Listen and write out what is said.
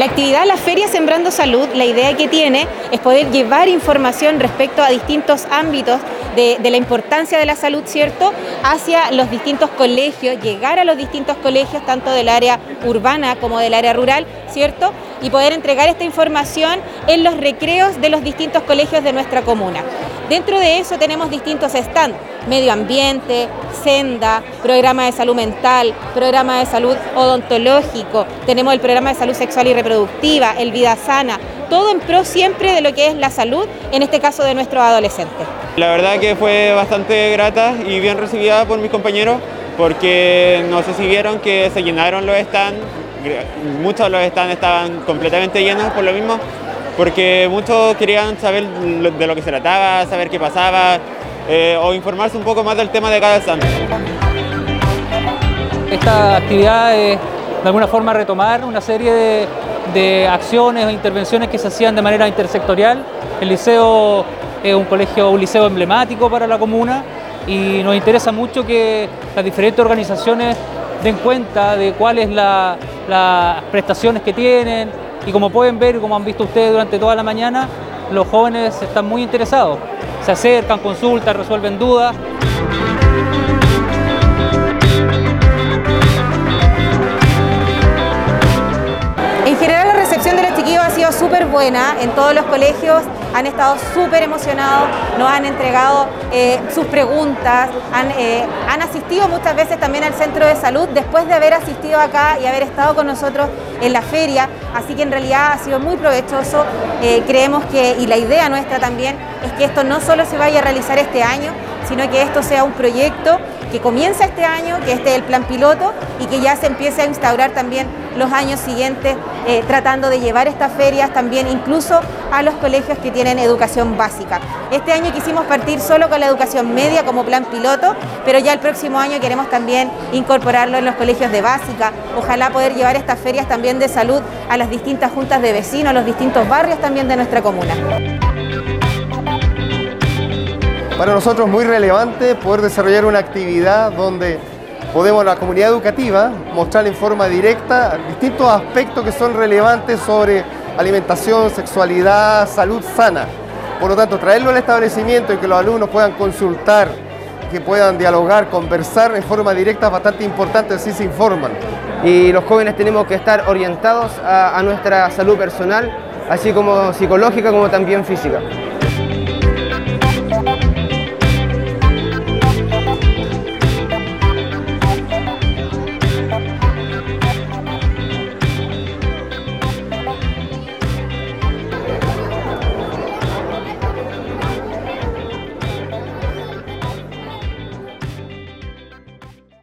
actividad, la Feria Sembrando Salud, la idea que tiene es poder llevar información respecto a distintos ámbitos de, la importancia de la salud, ¿cierto?, hacia los distintos colegios, llegar a los distintos colegios, tanto del área urbana como del área rural, ¿cierto?, y poder entregar esta información en los recreos de los distintos colegios de nuestra comuna. Dentro de eso tenemos distintos stands, medio ambiente, senda, programa de salud mental, programa de salud odontológico, tenemos el programa de salud sexual y reproductiva, el vida sana, todo en pro siempre de lo que es la salud, en este caso de nuestros adolescentes. La verdad que fue bastante grata y bien recibida por mis compañeros porque no sé si vieron que se llenaron los stands, muchos de los stands estaban completamente llenos por lo mismo, porque muchos querían saber de lo que se trataba, saber qué pasaba eh, o informarse un poco más del tema de cada stand. Esta actividad es de alguna forma retomar una serie de, de acciones o intervenciones que se hacían de manera intersectorial. El liceo es un colegio, un liceo emblemático para la comuna y nos interesa mucho que las diferentes organizaciones den cuenta de cuáles la, las prestaciones que tienen y como pueden ver, como han visto ustedes durante toda la mañana, los jóvenes están muy interesados, se acercan, consultan, resuelven dudas. Sido súper buena en todos los colegios, han estado súper emocionados, nos han entregado eh, sus preguntas, eh, han, asistido muchas veces también al centro de salud después de haber asistido acá y haber estado con nosotros en la feria, así que en realidad ha sido muy provechoso. Eh, creemos que, y la idea nuestra también, es que esto no solo se vaya a realizar este año, sino que esto sea un proyecto que comienza este año, que este es el plan piloto y que ya se empiece a instaurar también los años siguientes, eh, tratando de llevar estas ferias también incluso a los colegios que tienen educación básica. Este año quisimos partir solo con la educación media como plan piloto, pero ya el próximo año queremos también incorporarlo en los colegios de básica, ojalá poder llevar estas ferias también de salud a las distintas juntas de vecinos, a los distintos barrios también de nuestra comuna. Para nosotros es muy relevante poder desarrollar una actividad donde podemos la comunidad educativa mostrar en forma directa distintos aspectos que son relevantes sobre alimentación, sexualidad, salud sana. Por lo tanto, traerlo al establecimiento y que los alumnos puedan consultar, que puedan dialogar, conversar en forma directa es bastante importante, así se informan. Y los jóvenes tenemos que estar orientados a, a nuestra salud personal, así como psicológica como también física.